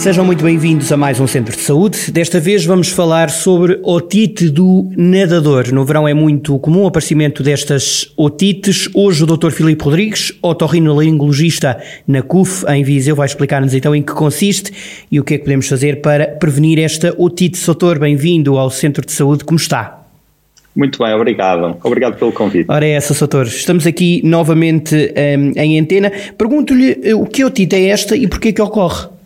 Sejam muito bem-vindos a mais um Centro de Saúde. Desta vez vamos falar sobre otite do nadador. No verão é muito comum o aparecimento destas otites. Hoje o Dr. Filipe Rodrigues, otorrinolaringologista na CUF, em Viseu, vai explicar-nos então em que consiste e o que é que podemos fazer para prevenir esta otite. Doutor, bem-vindo ao Centro de Saúde. Como está? Muito bem, obrigado. Obrigado pelo convite. Ora é essa, doutor. Estamos aqui novamente um, em antena. Pergunto-lhe eh, o que otite é esta e porquê que ocorre?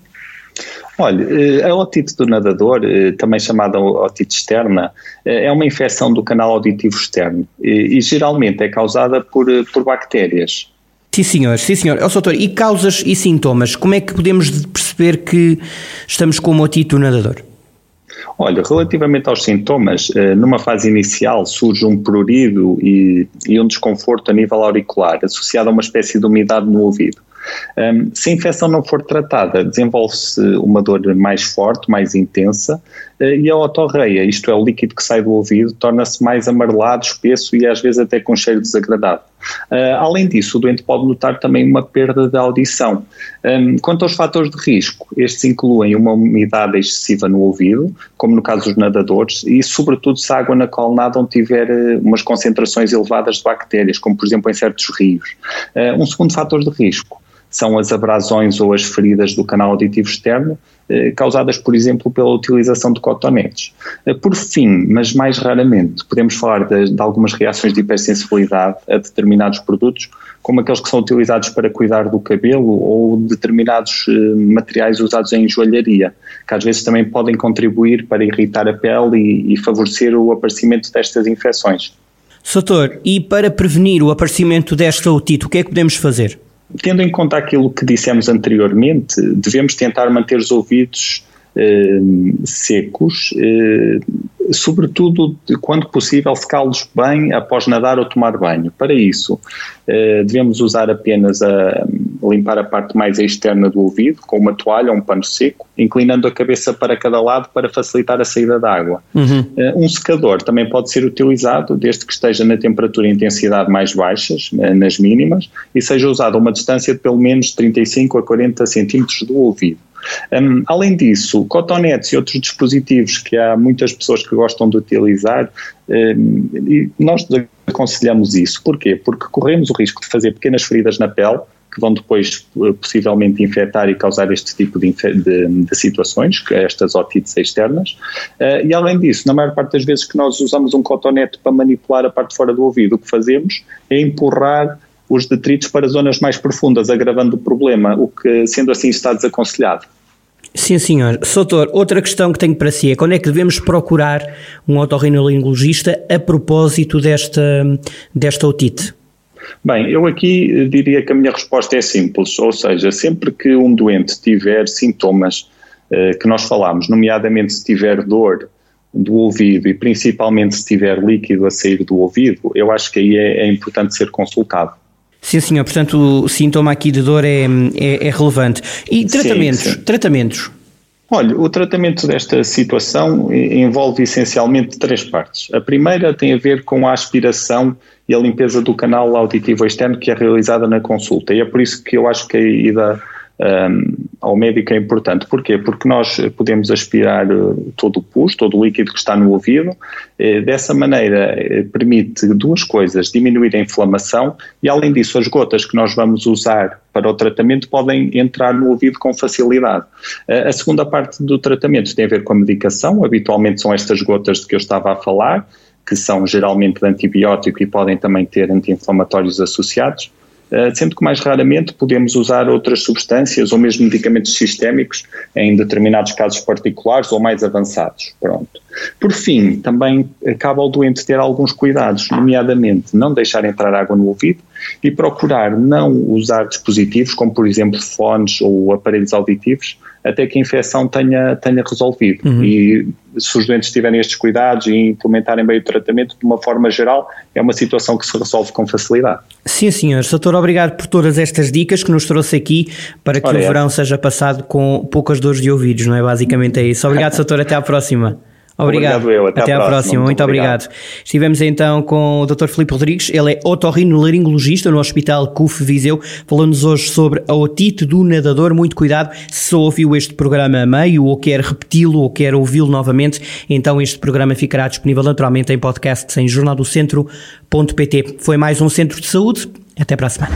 Olha, eh, a otite do nadador, eh, também chamada otite externa, eh, é uma infecção do canal auditivo externo e, geralmente é causada por, por bactérias. Sim, senhor. Sim, senhor. Oh, doutor, e causas e sintomas? Como é que podemos perceber que estamos com uma otite do nadador? Olha, relativamente aos sintomas, numa fase inicial surge um prurido e, e um desconforto a nível auricular, associado a uma espécie de umidade no ouvido. Um, se a infecção não for tratada, desenvolve-se uma dor mais forte, mais intensa, uh, e a otorreia, isto é, o líquido que sai do ouvido, torna-se mais amarelado, espesso e às vezes até com cheiro desagradável. Uh, além disso, o doente pode notar também uma perda da audição. Um, quanto aos fatores de risco, estes incluem uma umidade excessiva no ouvido, como no caso dos nadadores, e sobretudo se a água na qual nadam tiver uh, umas concentrações elevadas de bactérias, como por exemplo em certos rios. Uh, um segundo fator de risco são as abrasões ou as feridas do canal auditivo externo, eh, causadas, por exemplo, pela utilização de cotonetes. Eh, por fim, mas mais raramente, podemos falar de, de, algumas reações de hipersensibilidade a determinados produtos, como aqueles que são utilizados para cuidar do cabelo ou determinados eh, materiais usados em joalharia, que às vezes também podem contribuir para irritar a pele e, e favorecer o aparecimento destas infecções. Soutor, e para prevenir o aparecimento desta otite, o que é que podemos fazer? Tendo em conta aquilo que dissemos anteriormente, devemos tentar manter os ouvidos eh, secos, eh, sobretudo quando possível secá-los bem após nadar ou tomar banho. Para isso, eh, devemos usar apenas a limpar a parte mais externa do ouvido com uma toalha ou um pano seco, inclinando a cabeça para cada lado para facilitar a saída da água. Uhum. Um secador também pode ser utilizado desde que esteja na temperatura e intensidade mais baixas, nas mínimas, e seja usado a uma distância de pelo menos 35 a 40 centímetros do ouvido. Um, além disso, cotonetes e outros dispositivos que há muitas pessoas que gostam de utilizar, um, e nós aconselhamos isso. Porquê? Porque corremos o risco de fazer pequenas feridas na pele, que vão depois eh, possivelmente infectar e causar este tipo de, de, de situações, estas otites externas. Uh, e além disso, na maior parte das vezes que nós usamos um cotonete para manipular a parte de fora do ouvido, o que fazemos é empurrar os detritos para zonas mais profundas, agravando o problema, o que, sendo assim, está desaconselhado. Sim, senhor. Soutor, outra questão que tenho para si é quando é que devemos procurar um otorrinolaringologista a propósito desta, desta otite? Bem, eu aqui diria que a minha resposta é simples, ou seja, sempre que um doente tiver sintomas eh, que nós falamos, nomeadamente se tiver dor do ouvido e principalmente se tiver líquido a sair do ouvido, eu acho que aí é, é importante ser consultado. Sim, senhor. Portanto, o sintoma aqui de dor é, é, é relevante. E tratamentos? Sim, sim. Tratamentos? Olha, o tratamento desta situação envolve essencialmente três partes. A primeira tem a ver com a aspiração e a limpeza do canal auditivo externo que é realizada na consulta. E é por isso que eu acho que a ida um, ao médico é importante. Porquê? Porque nós podemos aspirar eh, todo o pus, todo o líquido que está no ouvido. Eh, dessa maneira, eh, permite duas coisas: diminuir a inflamação e, além disso, as gotas que nós vamos usar para o tratamento podem entrar no ouvido com facilidade. A segunda parte do tratamento tem a ver com a medicação. Habitualmente são estas gotas de que eu estava a falar, que são geralmente de antibiótico e podem também ter anti-inflamatórios associados. Eh, sendo que mais raramente podemos usar outras substâncias ou mesmo medicamentos sistémicos em determinados casos particulares ou mais avançados. Pronto. Por fim, também cabe ao doente ter alguns cuidados, nomeadamente não deixar entrar água no ouvido e procurar não usar dispositivos como, por exemplo, fones ou aparelhos auditivos até que a infecção tenha, tenha resolvido. Uhum. E se os doentes tiverem estes cuidados e implementarem bem o tratamento, de uma forma geral, é uma situação que se resolve com facilidade. Sim, senhor. Doutor, obrigado por todas estas dicas que nos trouxe aqui para que Ora, o é. verão seja passado com poucas dores de ouvidos, não é? Basicamente é isso. Obrigado, doutor. Até à próxima. Obrigado. obrigado eu. Até, Até à próxima. próxima. Muito, Muito obrigado. obrigado. Estivemos então com o Dr. Filipe Rodrigues, ele é otorrinolaringologista no Hospital CUF Viseu, falando-nos hoje sobre a otite do nadador. Muito cuidado, se só ouviu este programa a meio ou quer repeti-lo ou quer ouvi-lo novamente, então este programa ficará disponível naturalmente em podcast em jornaldocentro.pt. Foi mais um Centro de Saúde. Até para a semana.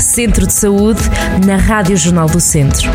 Centro de Saúde na Rádio Jornal do Centro.